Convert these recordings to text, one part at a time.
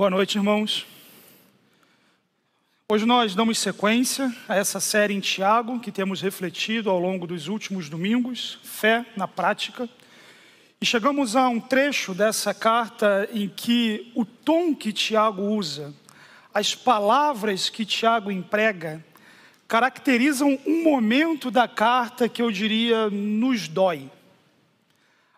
Boa noite, irmãos. Hoje nós damos sequência a essa série em Tiago, que temos refletido ao longo dos últimos domingos, fé na prática. E chegamos a um trecho dessa carta em que o tom que Tiago usa, as palavras que Tiago emprega, caracterizam um momento da carta que eu diria nos dói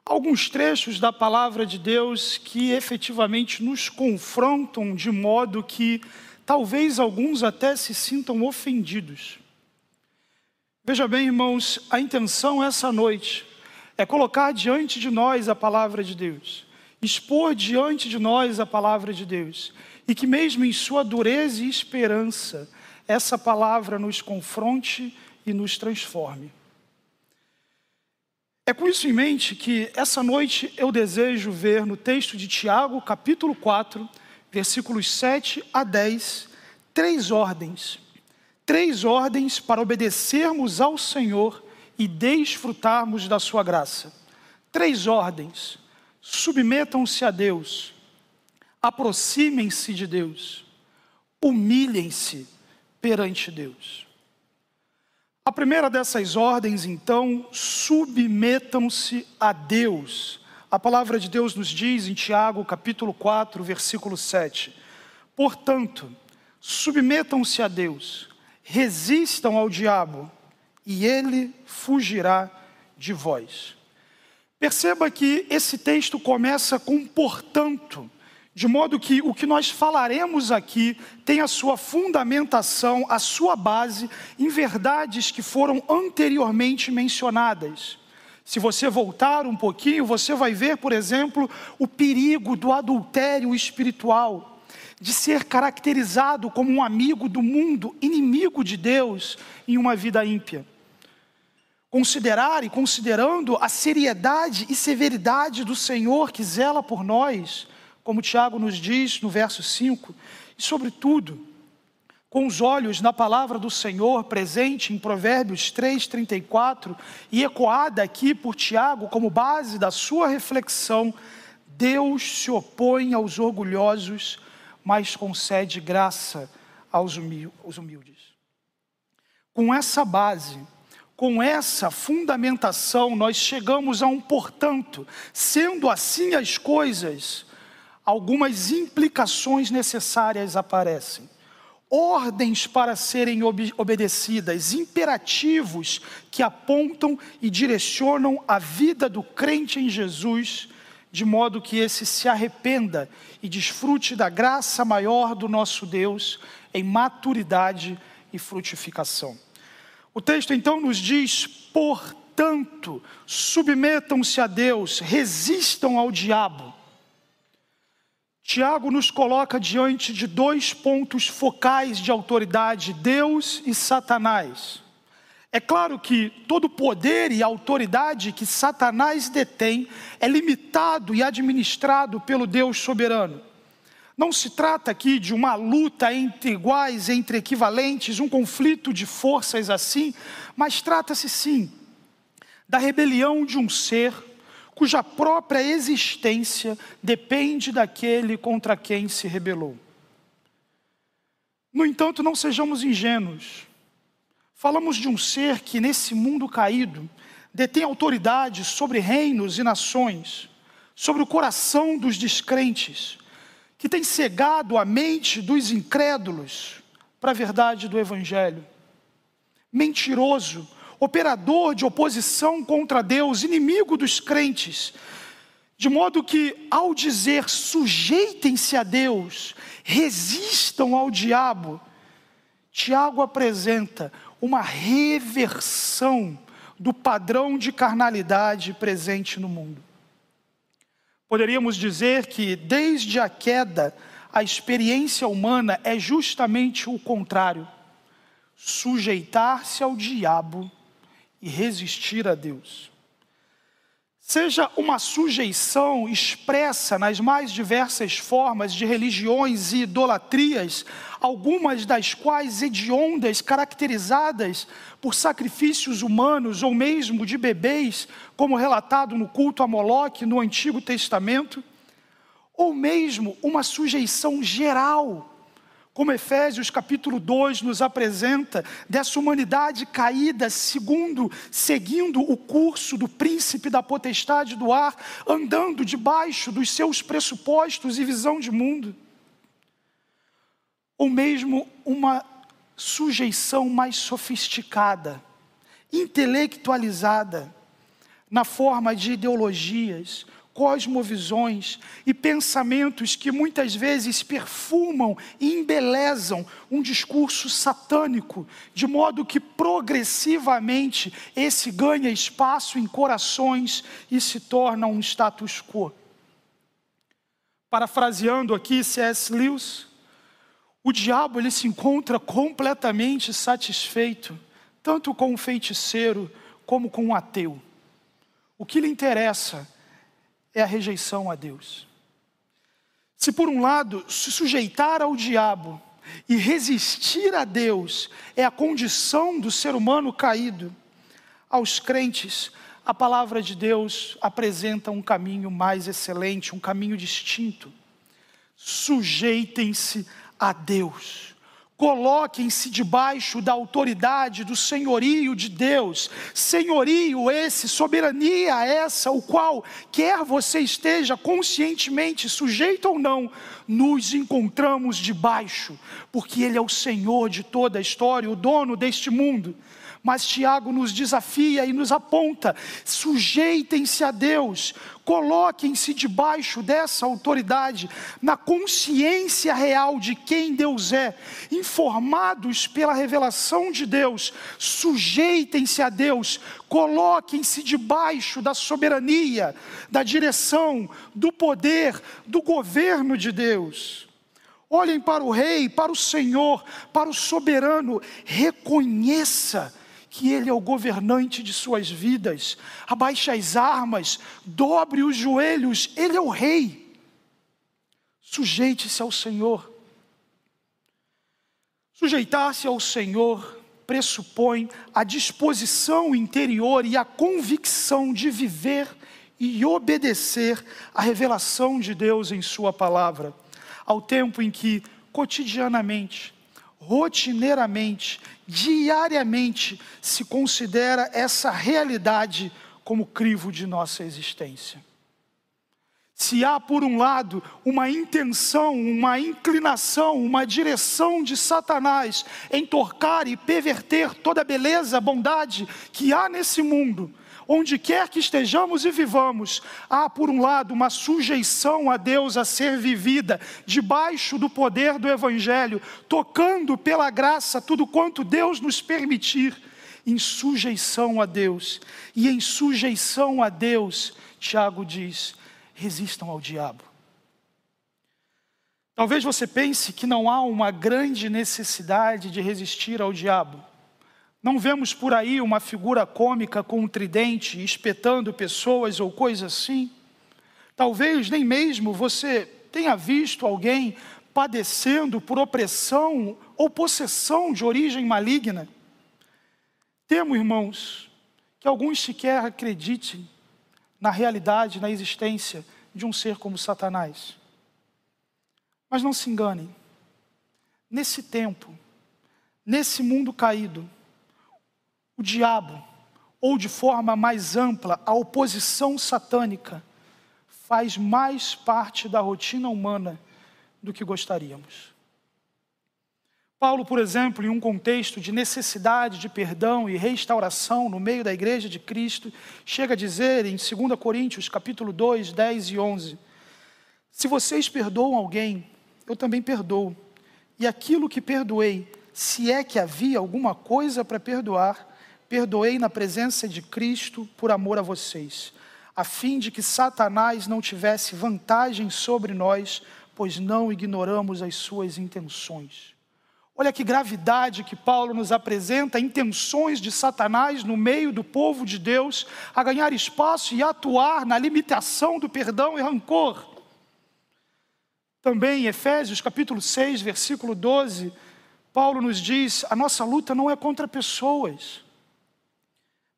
alguns trechos da palavra de Deus que efetivamente nos confrontam de modo que talvez alguns até se sintam ofendidos. Veja bem, irmãos, a intenção essa noite é colocar diante de nós a palavra de Deus, expor diante de nós a palavra de Deus, e que mesmo em sua dureza e esperança, essa palavra nos confronte e nos transforme. É com isso em mente que essa noite eu desejo ver no texto de Tiago, capítulo 4, versículos 7 a 10, três ordens. Três ordens para obedecermos ao Senhor e desfrutarmos da sua graça. Três ordens. Submetam-se a Deus, aproximem-se de Deus, humilhem-se perante Deus. A primeira dessas ordens, então, submetam-se a Deus. A palavra de Deus nos diz em Tiago, capítulo 4, versículo 7. Portanto, submetam-se a Deus, resistam ao diabo, e ele fugirá de vós. Perceba que esse texto começa com portanto. De modo que o que nós falaremos aqui tem a sua fundamentação, a sua base em verdades que foram anteriormente mencionadas. Se você voltar um pouquinho, você vai ver, por exemplo, o perigo do adultério espiritual, de ser caracterizado como um amigo do mundo, inimigo de Deus em uma vida ímpia. Considerar e considerando a seriedade e severidade do Senhor que zela por nós, como Tiago nos diz no verso 5, e sobretudo, com os olhos na palavra do Senhor presente em Provérbios 3, 34 e ecoada aqui por Tiago como base da sua reflexão, Deus se opõe aos orgulhosos, mas concede graça aos humildes. Com essa base, com essa fundamentação, nós chegamos a um portanto, sendo assim as coisas, algumas implicações necessárias aparecem. Ordens para serem ob obedecidas, imperativos que apontam e direcionam a vida do crente em Jesus, de modo que esse se arrependa e desfrute da graça maior do nosso Deus em maturidade e frutificação. O texto então nos diz: portanto, submetam-se a Deus, resistam ao diabo Tiago nos coloca diante de dois pontos focais de autoridade: Deus e Satanás. É claro que todo poder e autoridade que Satanás detém é limitado e administrado pelo Deus soberano. Não se trata aqui de uma luta entre iguais, entre equivalentes, um conflito de forças assim, mas trata-se sim da rebelião de um ser cuja própria existência depende daquele contra quem se rebelou. No entanto, não sejamos ingênuos. Falamos de um ser que, nesse mundo caído, detém autoridade sobre reinos e nações, sobre o coração dos descrentes, que tem cegado a mente dos incrédulos para a verdade do Evangelho. Mentiroso, operador de oposição contra Deus, inimigo dos crentes. De modo que, ao dizer sujeitem-se a Deus, resistam ao diabo, Tiago apresenta uma reversão do padrão de carnalidade presente no mundo. Poderíamos dizer que, desde a queda, a experiência humana é justamente o contrário: sujeitar-se ao diabo e resistir a Deus. Seja uma sujeição expressa nas mais diversas formas de religiões e idolatrias, algumas das quais hediondas, caracterizadas por sacrifícios humanos ou mesmo de bebês, como relatado no culto a Moloque no Antigo Testamento, ou mesmo uma sujeição geral como Efésios capítulo 2 nos apresenta, dessa humanidade caída, segundo, seguindo o curso do príncipe da potestade do ar, andando debaixo dos seus pressupostos e visão de mundo. Ou mesmo uma sujeição mais sofisticada, intelectualizada, na forma de ideologias, cosmovisões e pensamentos que muitas vezes perfumam e embelezam um discurso satânico, de modo que progressivamente esse ganha espaço em corações e se torna um status quo. Parafraseando aqui C.S. Lewis, o diabo ele se encontra completamente satisfeito, tanto com o feiticeiro como com o ateu. O que lhe interessa é a rejeição a Deus. Se por um lado se sujeitar ao diabo e resistir a Deus é a condição do ser humano caído, aos crentes a palavra de Deus apresenta um caminho mais excelente, um caminho distinto. Sujeitem-se a Deus. Coloquem-se debaixo da autoridade, do senhorio de Deus, senhorio esse, soberania essa, o qual, quer você esteja conscientemente sujeito ou não, nos encontramos debaixo, porque Ele é o Senhor de toda a história, o dono deste mundo. Mas Tiago nos desafia e nos aponta: sujeitem-se a Deus, coloquem-se debaixo dessa autoridade, na consciência real de quem Deus é, informados pela revelação de Deus, sujeitem-se a Deus, coloquem-se debaixo da soberania, da direção, do poder, do governo de Deus. Olhem para o Rei, para o Senhor, para o soberano, reconheça que Ele é o governante de suas vidas. Abaixe as armas, dobre os joelhos, Ele é o Rei. Sujeite-se ao Senhor. Sujeitar-se ao Senhor pressupõe a disposição interior e a convicção de viver e obedecer à revelação de Deus em Sua palavra, ao tempo em que, cotidianamente, rotineiramente, diariamente, se considera essa realidade como crivo de nossa existência. Se há, por um lado, uma intenção, uma inclinação, uma direção de Satanás em torcar e perverter toda a beleza, bondade que há nesse mundo, onde quer que estejamos e vivamos, há, por um lado, uma sujeição a Deus a ser vivida, debaixo do poder do Evangelho, tocando pela graça tudo quanto Deus nos permitir, em sujeição a Deus. E em sujeição a Deus, Tiago diz: resistam ao diabo. Talvez você pense que não há uma grande necessidade de resistir ao diabo. Não vemos por aí uma figura cômica com um tridente espetando pessoas ou coisa assim. Talvez nem mesmo você tenha visto alguém padecendo por opressão ou possessão de origem maligna. Temo, irmãos, que alguns sequer acreditem na realidade, na existência de um ser como Satanás. Mas não se enganem, nesse tempo, nesse mundo caído, o diabo, ou de forma mais ampla, a oposição satânica, faz mais parte da rotina humana do que gostaríamos. Paulo, por exemplo, em um contexto de necessidade de perdão e restauração no meio da igreja de Cristo, chega a dizer em 2 Coríntios, capítulo 2, 10 e 11: Se vocês perdoam alguém, eu também perdoo. E aquilo que perdoei, se é que havia alguma coisa para perdoar, perdoei na presença de Cristo por amor a vocês, a fim de que Satanás não tivesse vantagem sobre nós, pois não ignoramos as suas intenções. Olha que gravidade que Paulo nos apresenta, intenções de Satanás no meio do povo de Deus a ganhar espaço e atuar na limitação do perdão e rancor. Também em Efésios capítulo 6, versículo 12, Paulo nos diz: a nossa luta não é contra pessoas,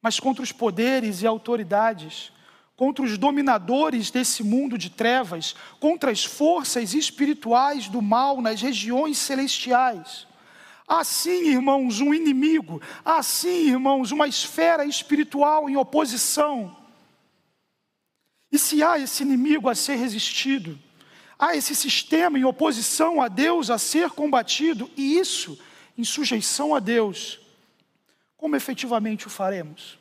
mas contra os poderes e autoridades, contra os dominadores desse mundo de trevas, contra as forças espirituais do mal nas regiões celestiais. Assim, irmãos, um inimigo, assim, irmãos, uma esfera espiritual em oposição. E se há esse inimigo a ser resistido, há esse sistema em oposição a Deus a ser combatido, e isso em sujeição a Deus, como efetivamente o faremos?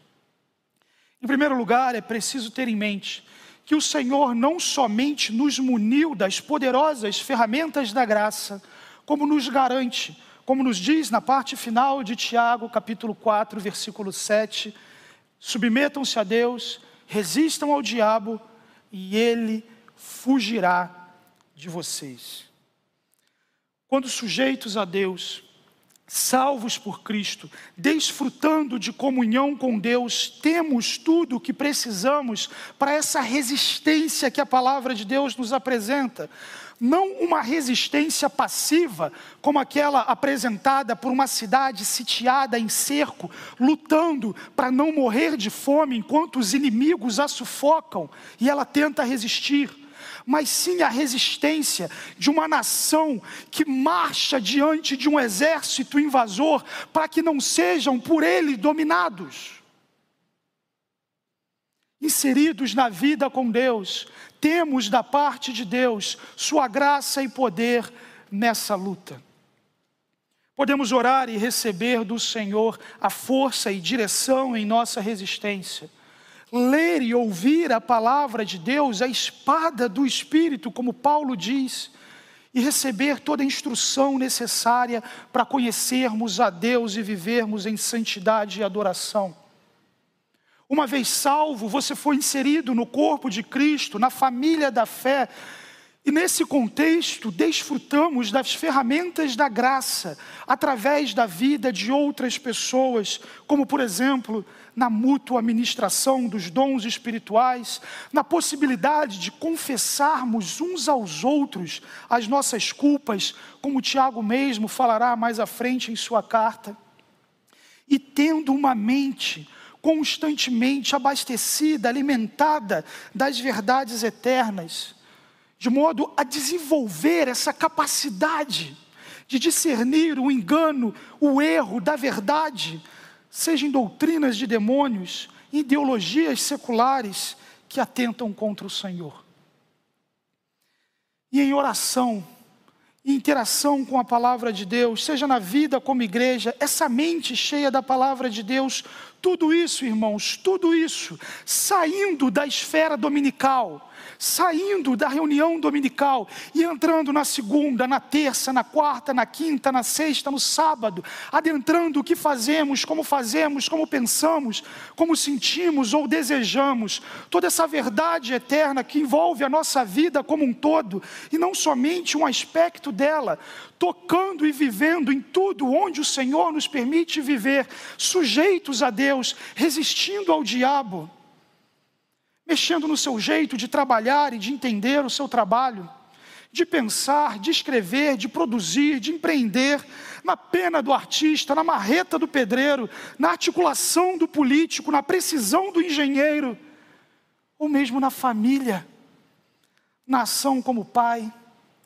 Em primeiro lugar, é preciso ter em mente que o Senhor não somente nos muniu das poderosas ferramentas da graça, como nos garante, como nos diz na parte final de Tiago, capítulo 4, versículo 7, submetam-se a Deus, resistam ao diabo e ele fugirá de vocês. Quando sujeitos a Deus, salvos por Cristo, desfrutando de comunhão com Deus, temos tudo o que precisamos para essa resistência que a palavra de Deus nos apresenta. Não uma resistência passiva, como aquela apresentada por uma cidade sitiada em cerco, lutando para não morrer de fome enquanto os inimigos a sufocam e ela tenta resistir mas sim a resistência de uma nação que marcha diante de um exército invasor para que não sejam por ele dominados. Inseridos na vida com Deus, temos da parte de Deus Sua graça e poder nessa luta. Podemos orar e receber do Senhor a força e direção em nossa resistência ler e ouvir a palavra de Deus, a espada do Espírito, como Paulo diz, e receber toda a instrução necessária para conhecermos a Deus e vivermos em santidade e adoração. Uma vez salvo, você foi inserido no corpo de Cristo, na família da fé, e nesse contexto, desfrutamos das ferramentas da graça através da vida de outras pessoas, como por exemplo, na mútua ministração dos dons espirituais, na possibilidade de confessarmos uns aos outros as nossas culpas, como Tiago mesmo falará mais à frente em sua carta, e tendo uma mente constantemente abastecida, alimentada das verdades eternas de modo a desenvolver essa capacidade de discernir o engano, o erro da verdade, seja em doutrinas de demônios, ideologias seculares que atentam contra o Senhor. E em oração, em interação com a palavra de Deus, seja na vida como igreja, essa mente cheia da palavra de Deus, tudo isso, irmãos, tudo isso, saindo da esfera dominical, saindo da reunião dominical e entrando na segunda, na terça, na quarta, na quinta, na sexta, no sábado, adentrando o que fazemos, como fazemos, como pensamos, como sentimos ou desejamos, toda essa verdade eterna que envolve a nossa vida como um todo e não somente um aspecto dela, tocando e vivendo em tudo onde o Senhor nos permite viver, sujeitos a Deus, resistindo ao diabo mexendo no seu jeito de trabalhar e de entender o seu trabalho, de pensar, de escrever, de produzir, de empreender, na pena do artista, na marreta do pedreiro, na articulação do político, na precisão do engenheiro, ou mesmo na família, na ação como pai,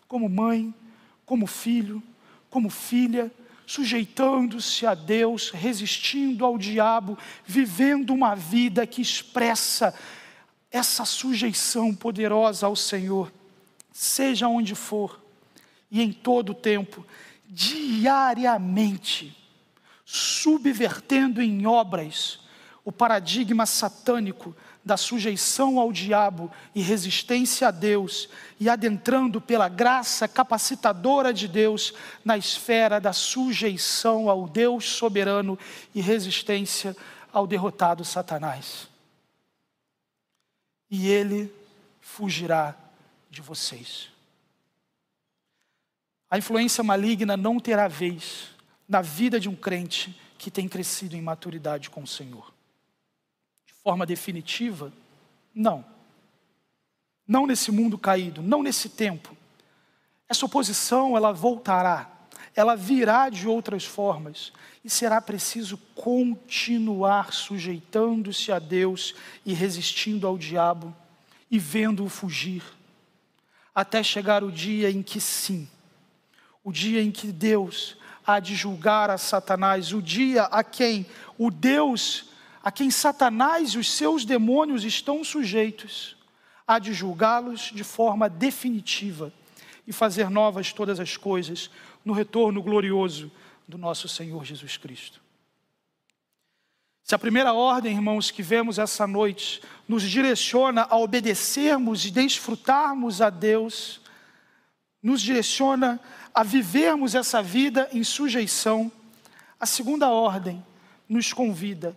como mãe, como filho, como filha, sujeitando-se a Deus, resistindo ao diabo, vivendo uma vida que expressa essa sujeição poderosa ao Senhor, seja onde for e em todo o tempo, diariamente, subvertendo em obras o paradigma satânico da sujeição ao diabo e resistência a Deus, e adentrando pela graça capacitadora de Deus na esfera da sujeição ao Deus soberano e resistência ao derrotado Satanás e ele fugirá de vocês. A influência maligna não terá vez na vida de um crente que tem crescido em maturidade com o Senhor. De forma definitiva, não. Não nesse mundo caído, não nesse tempo. Essa oposição ela voltará, ela virá de outras formas e será preciso continuar sujeitando-se a Deus e resistindo ao diabo e vendo-o fugir, até chegar o dia em que sim, o dia em que Deus há de julgar a Satanás, o dia a quem o Deus, a quem Satanás e os seus demônios estão sujeitos, há de julgá-los de forma definitiva e fazer novas todas as coisas no retorno glorioso do nosso Senhor Jesus Cristo. Se a primeira ordem, irmãos, que vemos essa noite nos direciona a obedecermos e desfrutarmos a Deus, nos direciona a vivermos essa vida em sujeição, a segunda ordem nos convida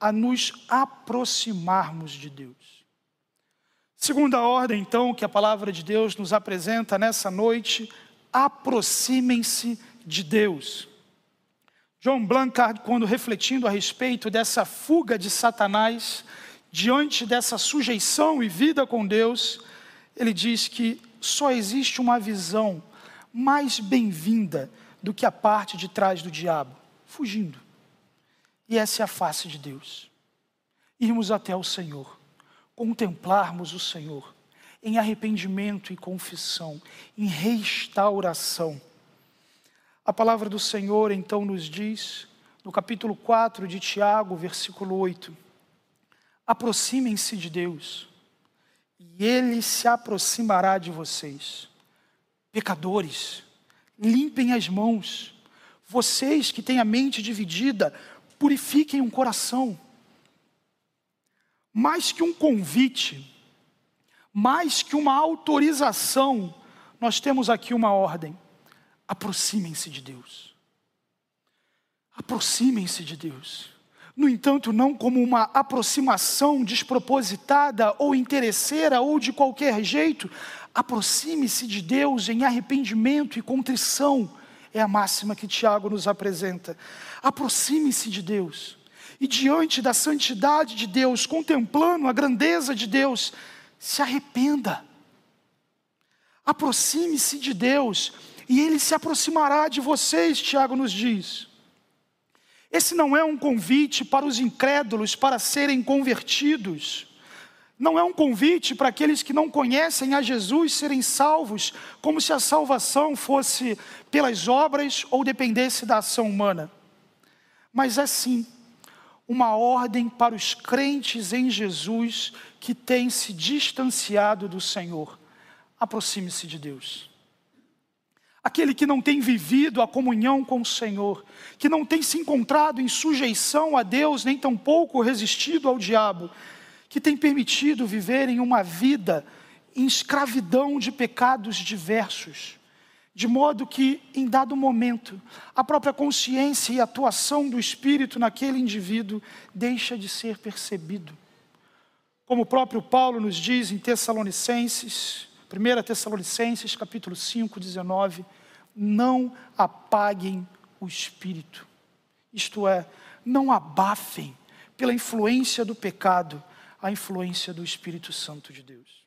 a nos aproximarmos de Deus. Segunda ordem, então, que a palavra de Deus nos apresenta nessa noite, aproximem-se de Deus. John Blanchard, quando refletindo a respeito dessa fuga de Satanás, diante dessa sujeição e vida com Deus, ele diz que só existe uma visão mais bem-vinda do que a parte de trás do diabo, fugindo. E essa é a face de Deus. Irmos até o Senhor, contemplarmos o Senhor em arrependimento e confissão, em restauração. A palavra do Senhor então nos diz, no capítulo 4 de Tiago, versículo 8: aproximem-se de Deus, e Ele se aproximará de vocês pecadores, limpem as mãos. Vocês que têm a mente dividida, purifiquem o um coração. Mais que um convite, mais que uma autorização, nós temos aqui uma ordem: aproximem-se de Deus. Aproximem-se de Deus. No entanto, não como uma aproximação despropositada ou interesseira ou de qualquer jeito, aproxime-se de Deus em arrependimento e contrição, é a máxima que Tiago nos apresenta. Aproxime-se de Deus, e diante da santidade de Deus, contemplando a grandeza de Deus, se arrependa. Aproxime-se de Deus, e Ele se aproximará de vocês, Tiago nos diz. Esse não é um convite para os incrédulos para serem convertidos. Não é um convite para aqueles que não conhecem a Jesus serem salvos, como se a salvação fosse pelas obras ou dependesse da ação humana. Mas é sim uma ordem para os crentes em Jesus que têm se distanciado do Senhor. Aproxime-se de Deus. Aquele que não tem vivido a comunhão com o Senhor, que não tem se encontrado em sujeição a Deus, nem tampouco resistido ao diabo, que tem permitido viver em uma vida em escravidão de pecados diversos, de modo que, em dado momento, a própria consciência e atuação do Espírito naquele indivíduo deixa de ser percebido. Como o próprio Paulo nos diz em Tessalonicenses, 1 Tessalonicenses capítulo 5, 19, não apaguem o Espírito, isto é, não abafem pela influência do pecado, a influência do Espírito Santo de Deus.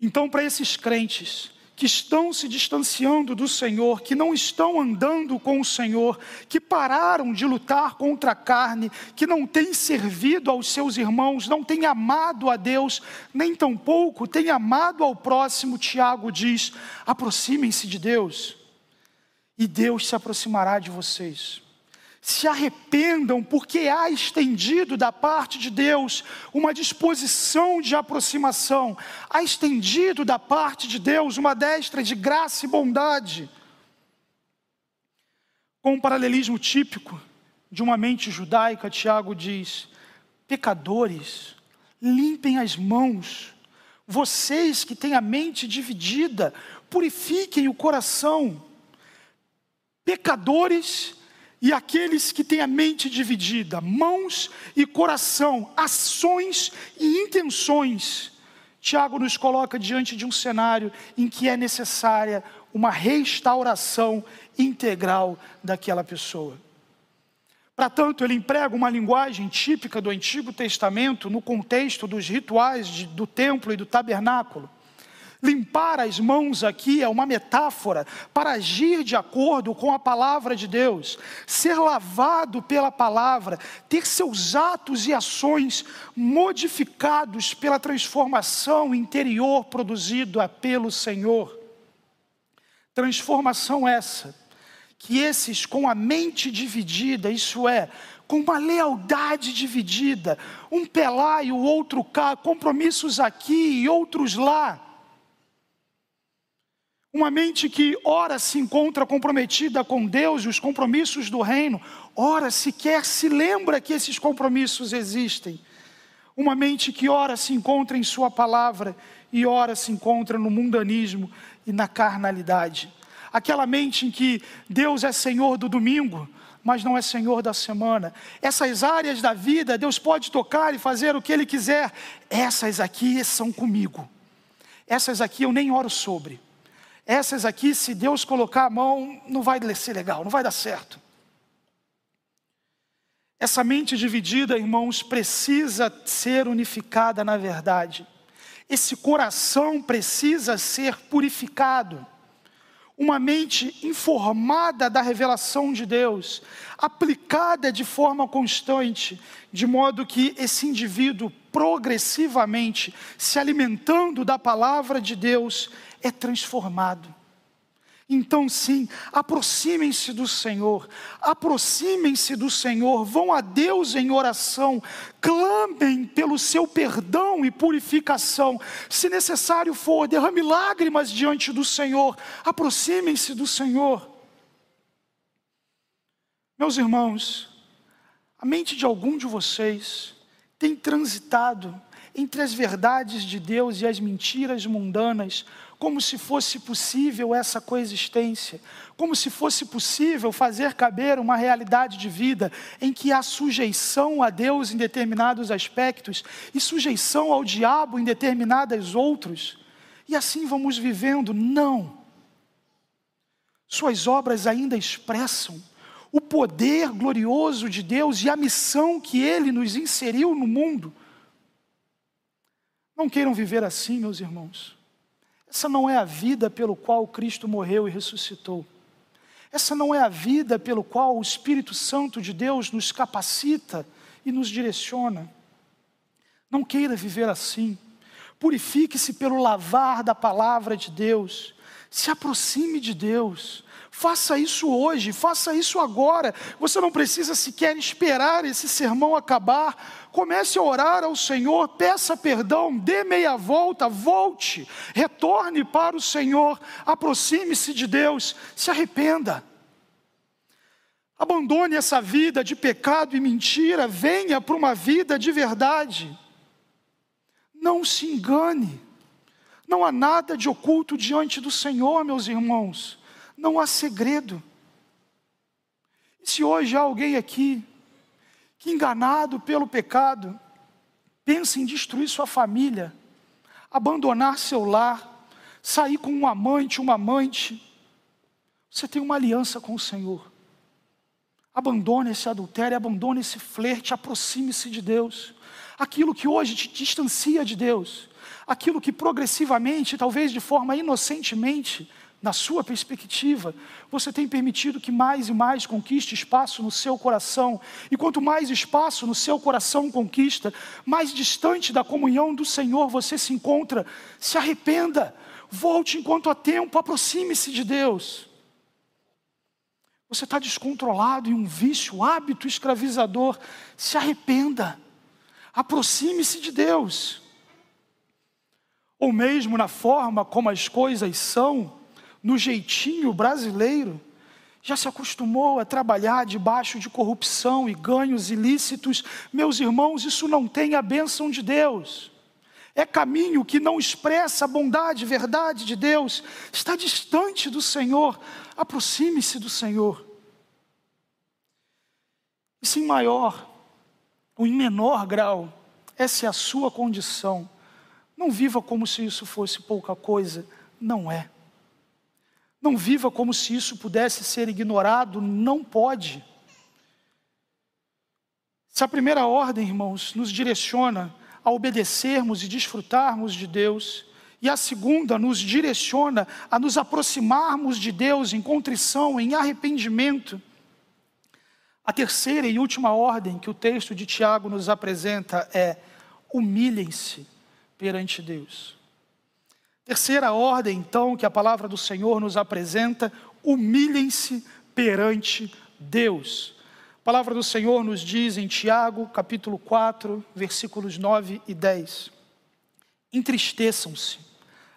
Então, para esses crentes que estão se distanciando do Senhor, que não estão andando com o Senhor, que pararam de lutar contra a carne, que não têm servido aos seus irmãos, não têm amado a Deus, nem tampouco têm amado ao próximo, Tiago diz: aproximem-se de Deus, e Deus se aproximará de vocês se arrependam, porque há estendido da parte de Deus uma disposição de aproximação, há estendido da parte de Deus uma destra de graça e bondade. Com um paralelismo típico de uma mente judaica, Tiago diz: pecadores, limpem as mãos, vocês que têm a mente dividida, purifiquem o coração. Pecadores, e aqueles que têm a mente dividida, mãos e coração, ações e intenções. Tiago nos coloca diante de um cenário em que é necessária uma restauração integral daquela pessoa. Para tanto, ele emprega uma linguagem típica do Antigo Testamento no contexto dos rituais de, do templo e do tabernáculo. Limpar as mãos aqui é uma metáfora para agir de acordo com a palavra de Deus, ser lavado pela palavra, ter seus atos e ações modificados pela transformação interior produzida pelo Senhor. Transformação essa, que esses com a mente dividida, isso é, com uma lealdade dividida, um pé lá e o outro cá, compromissos aqui e outros lá, uma mente que ora se encontra comprometida com Deus e os compromissos do reino, ora sequer se lembra que esses compromissos existem. Uma mente que ora se encontra em Sua palavra e ora se encontra no mundanismo e na carnalidade. Aquela mente em que Deus é Senhor do domingo, mas não é Senhor da semana. Essas áreas da vida, Deus pode tocar e fazer o que Ele quiser. Essas aqui são comigo. Essas aqui eu nem oro sobre. Essas aqui, se Deus colocar a mão, não vai ser legal, não vai dar certo. Essa mente dividida, irmãos, precisa ser unificada na verdade. Esse coração precisa ser purificado. Uma mente informada da revelação de Deus, aplicada de forma constante, de modo que esse indivíduo progressivamente se alimentando da palavra de Deus, é transformado. Então, sim, aproximem-se do Senhor, aproximem-se do Senhor, vão a Deus em oração, clamem pelo seu perdão e purificação. Se necessário for, derrame lágrimas diante do Senhor, aproximem-se do Senhor. Meus irmãos, a mente de algum de vocês tem transitado entre as verdades de Deus e as mentiras mundanas, como se fosse possível essa coexistência, como se fosse possível fazer caber uma realidade de vida em que há sujeição a Deus em determinados aspectos e sujeição ao diabo em determinados outros, e assim vamos vivendo. Não. Suas obras ainda expressam o poder glorioso de Deus e a missão que Ele nos inseriu no mundo. Não queiram viver assim, meus irmãos. Essa não é a vida pelo qual Cristo morreu e ressuscitou. Essa não é a vida pelo qual o Espírito Santo de Deus nos capacita e nos direciona. Não queira viver assim. Purifique-se pelo lavar da palavra de Deus. Se aproxime de Deus. Faça isso hoje, faça isso agora. Você não precisa sequer esperar esse sermão acabar. Comece a orar ao Senhor, peça perdão, dê meia volta, volte, retorne para o Senhor, aproxime-se de Deus, se arrependa. Abandone essa vida de pecado e mentira, venha para uma vida de verdade. Não se engane, não há nada de oculto diante do Senhor, meus irmãos não há segredo. Se hoje há alguém aqui que, enganado pelo pecado, pensa em destruir sua família, abandonar seu lar, sair com um amante, uma amante, você tem uma aliança com o Senhor. Abandone esse adultério, abandone esse flerte, aproxime-se de Deus. Aquilo que hoje te distancia de Deus, aquilo que progressivamente, talvez de forma inocentemente, na sua perspectiva, você tem permitido que mais e mais conquiste espaço no seu coração, e quanto mais espaço no seu coração conquista, mais distante da comunhão do Senhor você se encontra. Se arrependa, volte enquanto há tempo, aproxime-se de Deus. Você está descontrolado em um vício, hábito escravizador, se arrependa, aproxime-se de Deus. Ou mesmo na forma como as coisas são, no jeitinho brasileiro, já se acostumou a trabalhar debaixo de corrupção e ganhos ilícitos, meus irmãos, isso não tem a bênção de Deus. É caminho que não expressa a bondade, verdade de Deus, está distante do Senhor. Aproxime-se do Senhor. E se em maior ou em menor grau, essa é a sua condição. Não viva como se isso fosse pouca coisa, não é. Não viva como se isso pudesse ser ignorado, não pode. Se a primeira ordem, irmãos, nos direciona a obedecermos e desfrutarmos de Deus, E a segunda nos direciona a nos aproximarmos de Deus em contrição, em arrependimento. A terceira e última ordem que o texto de Tiago nos apresenta é: humilhem-se perante Deus. Terceira ordem, então, que a palavra do Senhor nos apresenta: humilhem-se perante Deus. A palavra do Senhor nos diz em Tiago, capítulo 4, versículos 9 e 10: Entristeçam-se,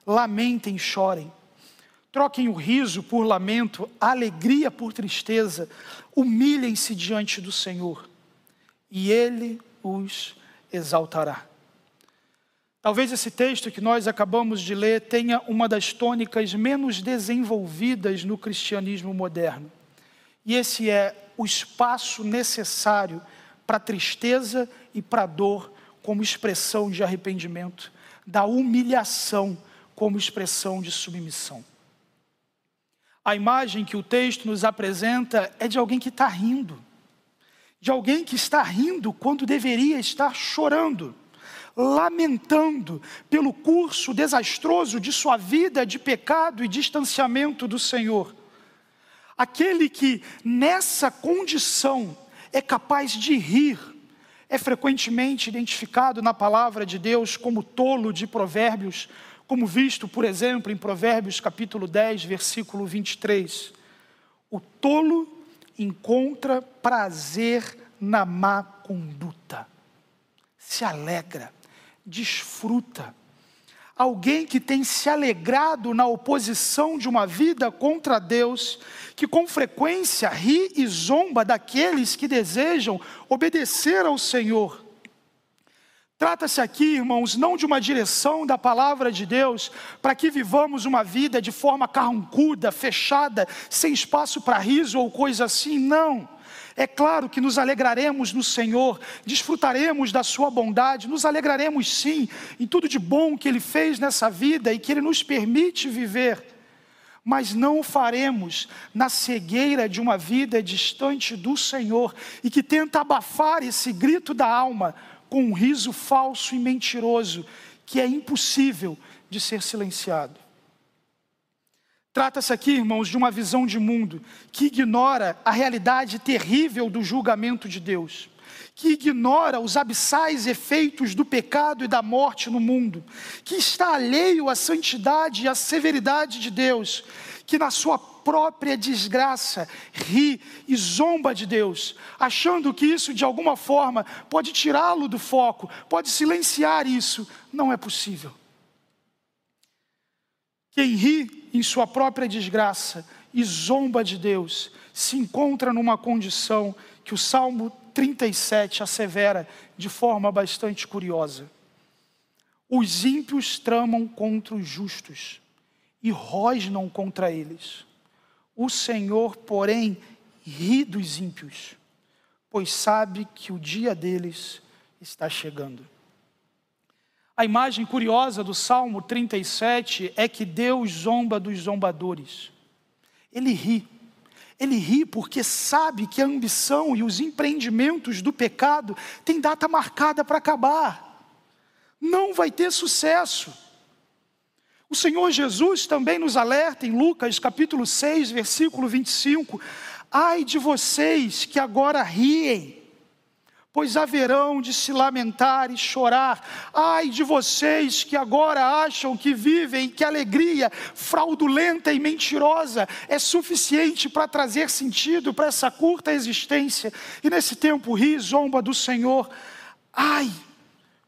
lamentem chorem, troquem o riso por lamento, a alegria por tristeza, humilhem-se diante do Senhor, e Ele os exaltará. Talvez esse texto que nós acabamos de ler tenha uma das tônicas menos desenvolvidas no cristianismo moderno. E esse é o espaço necessário para a tristeza e para a dor como expressão de arrependimento, da humilhação como expressão de submissão. A imagem que o texto nos apresenta é de alguém que está rindo, de alguém que está rindo quando deveria estar chorando lamentando pelo curso desastroso de sua vida de pecado e distanciamento do Senhor. Aquele que nessa condição é capaz de rir, é frequentemente identificado na palavra de Deus como tolo de Provérbios, como visto, por exemplo, em Provérbios capítulo 10, versículo 23. O tolo encontra prazer na má conduta, se alegra desfruta. Alguém que tem se alegrado na oposição de uma vida contra Deus, que com frequência ri e zomba daqueles que desejam obedecer ao Senhor. Trata-se aqui, irmãos, não de uma direção da palavra de Deus para que vivamos uma vida de forma carrancuda, fechada, sem espaço para riso ou coisa assim, não é claro que nos alegraremos no Senhor, desfrutaremos da Sua bondade, nos alegraremos sim em tudo de bom que Ele fez nessa vida e que Ele nos permite viver, mas não o faremos na cegueira de uma vida distante do Senhor e que tenta abafar esse grito da alma com um riso falso e mentiroso que é impossível de ser silenciado. Trata-se aqui, irmãos, de uma visão de mundo que ignora a realidade terrível do julgamento de Deus, que ignora os abissais efeitos do pecado e da morte no mundo, que está alheio à santidade e à severidade de Deus, que na sua própria desgraça ri e zomba de Deus, achando que isso de alguma forma pode tirá-lo do foco, pode silenciar isso. Não é possível. Quem ri em sua própria desgraça e zomba de Deus, se encontra numa condição que o Salmo 37 assevera de forma bastante curiosa. Os ímpios tramam contra os justos e rosnam contra eles. O Senhor, porém, ri dos ímpios, pois sabe que o dia deles está chegando. A imagem curiosa do Salmo 37 é que Deus zomba dos zombadores. Ele ri. Ele ri porque sabe que a ambição e os empreendimentos do pecado têm data marcada para acabar. Não vai ter sucesso. O Senhor Jesus também nos alerta em Lucas capítulo 6, versículo 25: Ai de vocês que agora riem pois haverão de se lamentar e chorar. Ai de vocês que agora acham que vivem, que alegria fraudulenta e mentirosa é suficiente para trazer sentido para essa curta existência, e nesse tempo ri zomba do Senhor. Ai,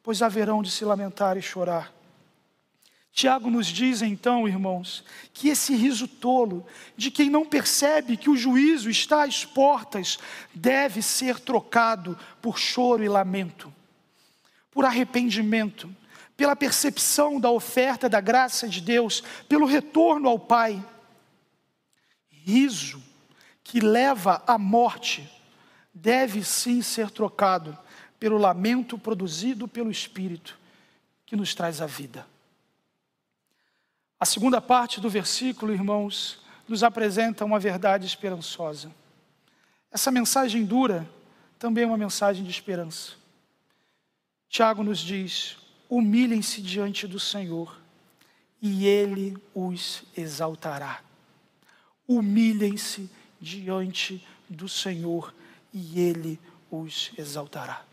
pois haverão de se lamentar e chorar. Tiago nos diz então, irmãos, que esse riso tolo, de quem não percebe que o juízo está às portas, deve ser trocado por choro e lamento, por arrependimento, pela percepção da oferta da graça de Deus, pelo retorno ao Pai. Riso que leva à morte deve sim ser trocado pelo lamento produzido pelo Espírito que nos traz a vida. A segunda parte do versículo, irmãos, nos apresenta uma verdade esperançosa. Essa mensagem dura também é uma mensagem de esperança. Tiago nos diz: humilhem-se diante do Senhor, e ele os exaltará. Humilhem-se diante do Senhor e ele os exaltará.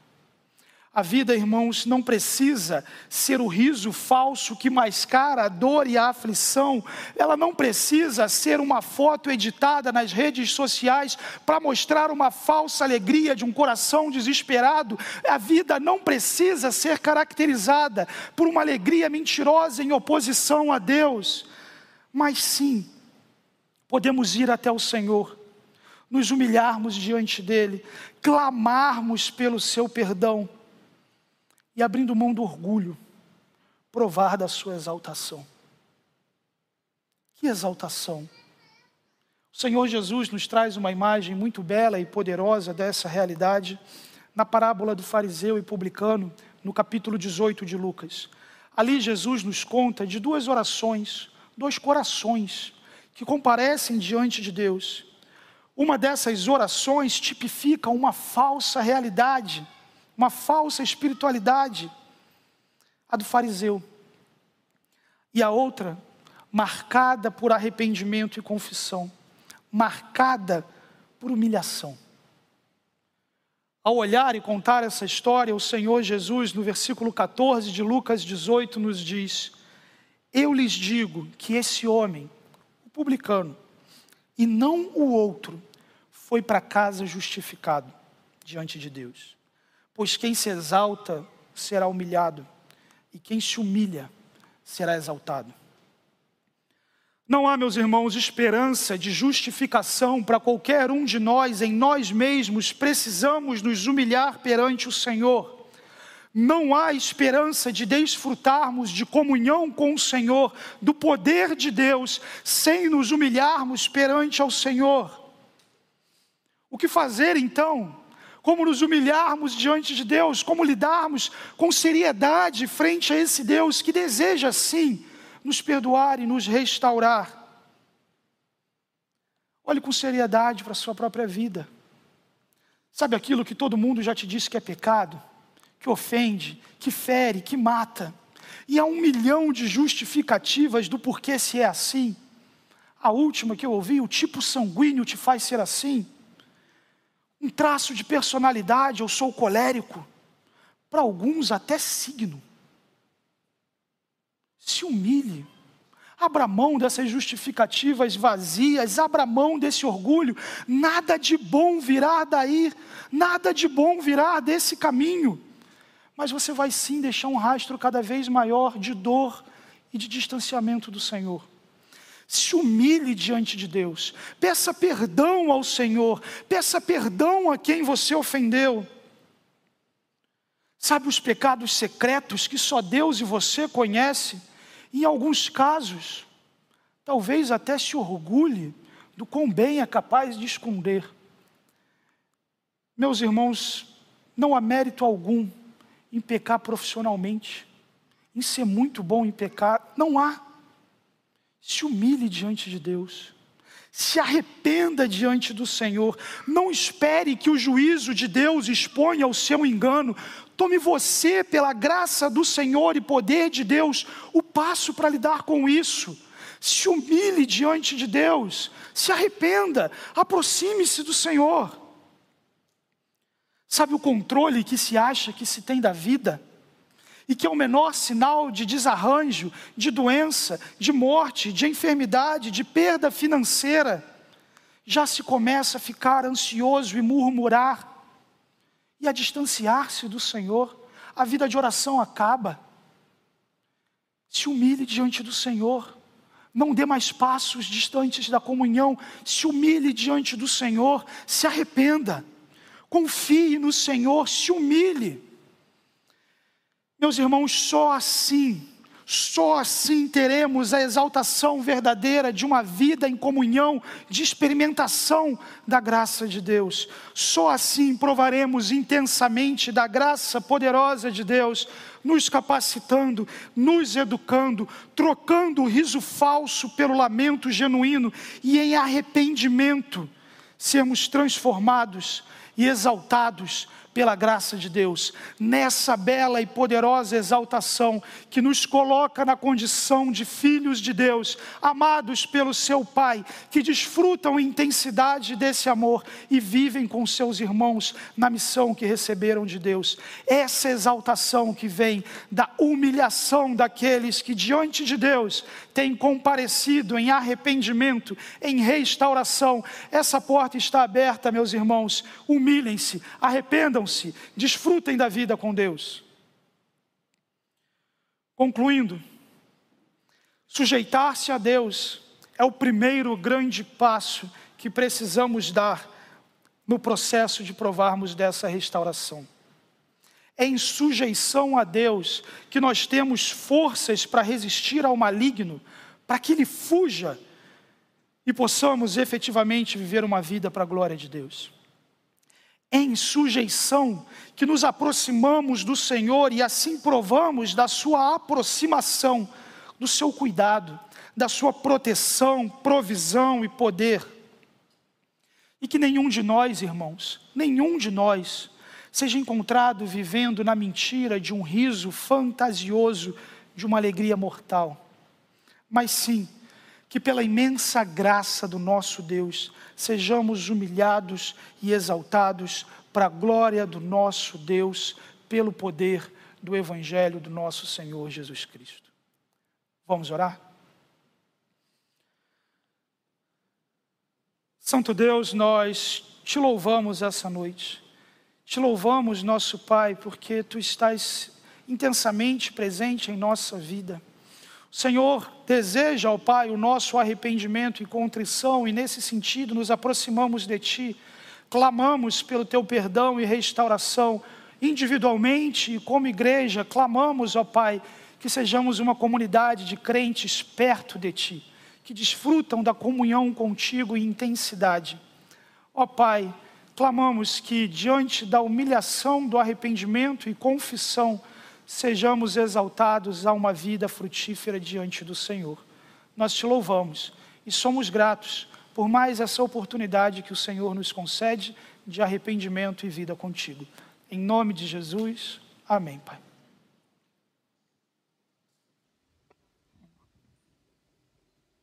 A vida, irmãos, não precisa ser o riso falso que mascara a dor e a aflição. Ela não precisa ser uma foto editada nas redes sociais para mostrar uma falsa alegria de um coração desesperado. A vida não precisa ser caracterizada por uma alegria mentirosa em oposição a Deus. Mas sim, podemos ir até o Senhor, nos humilharmos diante dEle, clamarmos pelo seu perdão e abrindo mão do orgulho, provar da sua exaltação. Que exaltação! O Senhor Jesus nos traz uma imagem muito bela e poderosa dessa realidade na parábola do fariseu e publicano, no capítulo 18 de Lucas. Ali Jesus nos conta de duas orações, dois corações que comparecem diante de Deus. Uma dessas orações tipifica uma falsa realidade uma falsa espiritualidade, a do fariseu. E a outra, marcada por arrependimento e confissão, marcada por humilhação. Ao olhar e contar essa história, o Senhor Jesus, no versículo 14 de Lucas 18, nos diz: Eu lhes digo que esse homem, o publicano, e não o outro, foi para casa justificado diante de Deus. Pois quem se exalta será humilhado, e quem se humilha será exaltado. Não há, meus irmãos, esperança de justificação para qualquer um de nós, em nós mesmos precisamos nos humilhar perante o Senhor. Não há esperança de desfrutarmos de comunhão com o Senhor, do poder de Deus, sem nos humilharmos perante ao Senhor. O que fazer então? Como nos humilharmos diante de Deus, como lidarmos com seriedade frente a esse Deus que deseja sim nos perdoar e nos restaurar. Olhe com seriedade para a sua própria vida. Sabe aquilo que todo mundo já te disse que é pecado, que ofende, que fere, que mata, e há um milhão de justificativas do porquê se é assim. A última que eu ouvi, o tipo sanguíneo te faz ser assim um traço de personalidade, eu sou colérico, para alguns até signo. Se humilhe, abra mão dessas justificativas vazias, abra mão desse orgulho, nada de bom virá daí, nada de bom virá desse caminho, mas você vai sim deixar um rastro cada vez maior de dor e de distanciamento do Senhor se humilhe diante de Deus, peça perdão ao Senhor, peça perdão a quem você ofendeu. Sabe os pecados secretos que só Deus e você conhecem? Em alguns casos, talvez até se orgulhe do quão bem é capaz de esconder. Meus irmãos, não há mérito algum em pecar profissionalmente, em ser muito bom em pecar, não há. Se humilhe diante de Deus. Se arrependa diante do Senhor. Não espere que o juízo de Deus exponha o seu engano. Tome você, pela graça do Senhor e poder de Deus, o passo para lidar com isso. Se humilhe diante de Deus. Se arrependa. Aproxime-se do Senhor. Sabe o controle que se acha que se tem da vida? E que é o menor sinal de desarranjo, de doença, de morte, de enfermidade, de perda financeira, já se começa a ficar ansioso e murmurar e a distanciar-se do Senhor, a vida de oração acaba. Se humilhe diante do Senhor, não dê mais passos distantes da comunhão, se humilhe diante do Senhor, se arrependa, confie no Senhor, se humilhe. Meus irmãos, só assim, só assim teremos a exaltação verdadeira de uma vida em comunhão, de experimentação da graça de Deus. Só assim provaremos intensamente da graça poderosa de Deus, nos capacitando, nos educando, trocando o riso falso pelo lamento genuíno e em arrependimento sermos transformados e exaltados pela graça de Deus, nessa bela e poderosa exaltação que nos coloca na condição de filhos de Deus, amados pelo seu Pai, que desfrutam a intensidade desse amor e vivem com seus irmãos na missão que receberam de Deus. Essa exaltação que vem da humilhação daqueles que diante de Deus têm comparecido em arrependimento, em restauração. Essa porta está aberta, meus irmãos. Humilhem-se, arrependam arrependam-se, desfrutem da vida com Deus. Concluindo, sujeitar-se a Deus é o primeiro grande passo que precisamos dar no processo de provarmos dessa restauração. É em sujeição a Deus que nós temos forças para resistir ao maligno, para que ele fuja e possamos efetivamente viver uma vida para a glória de Deus em sujeição que nos aproximamos do Senhor e assim provamos da sua aproximação, do seu cuidado, da sua proteção, provisão e poder. E que nenhum de nós, irmãos, nenhum de nós, seja encontrado vivendo na mentira de um riso fantasioso de uma alegria mortal, mas sim que pela imensa graça do nosso Deus sejamos humilhados e exaltados para a glória do nosso Deus, pelo poder do Evangelho do nosso Senhor Jesus Cristo. Vamos orar? Santo Deus, nós te louvamos essa noite. Te louvamos, nosso Pai, porque tu estás intensamente presente em nossa vida. O Senhor deseja, ó Pai, o nosso arrependimento e contrição, e nesse sentido nos aproximamos de Ti, clamamos pelo Teu perdão e restauração, individualmente e como igreja, clamamos, ó Pai, que sejamos uma comunidade de crentes perto de Ti, que desfrutam da comunhão contigo em intensidade. Ó Pai, clamamos que diante da humilhação, do arrependimento e confissão, sejamos exaltados a uma vida frutífera diante do Senhor. Nós te louvamos e somos gratos por mais essa oportunidade que o Senhor nos concede de arrependimento e vida contigo. Em nome de Jesus, amém, Pai.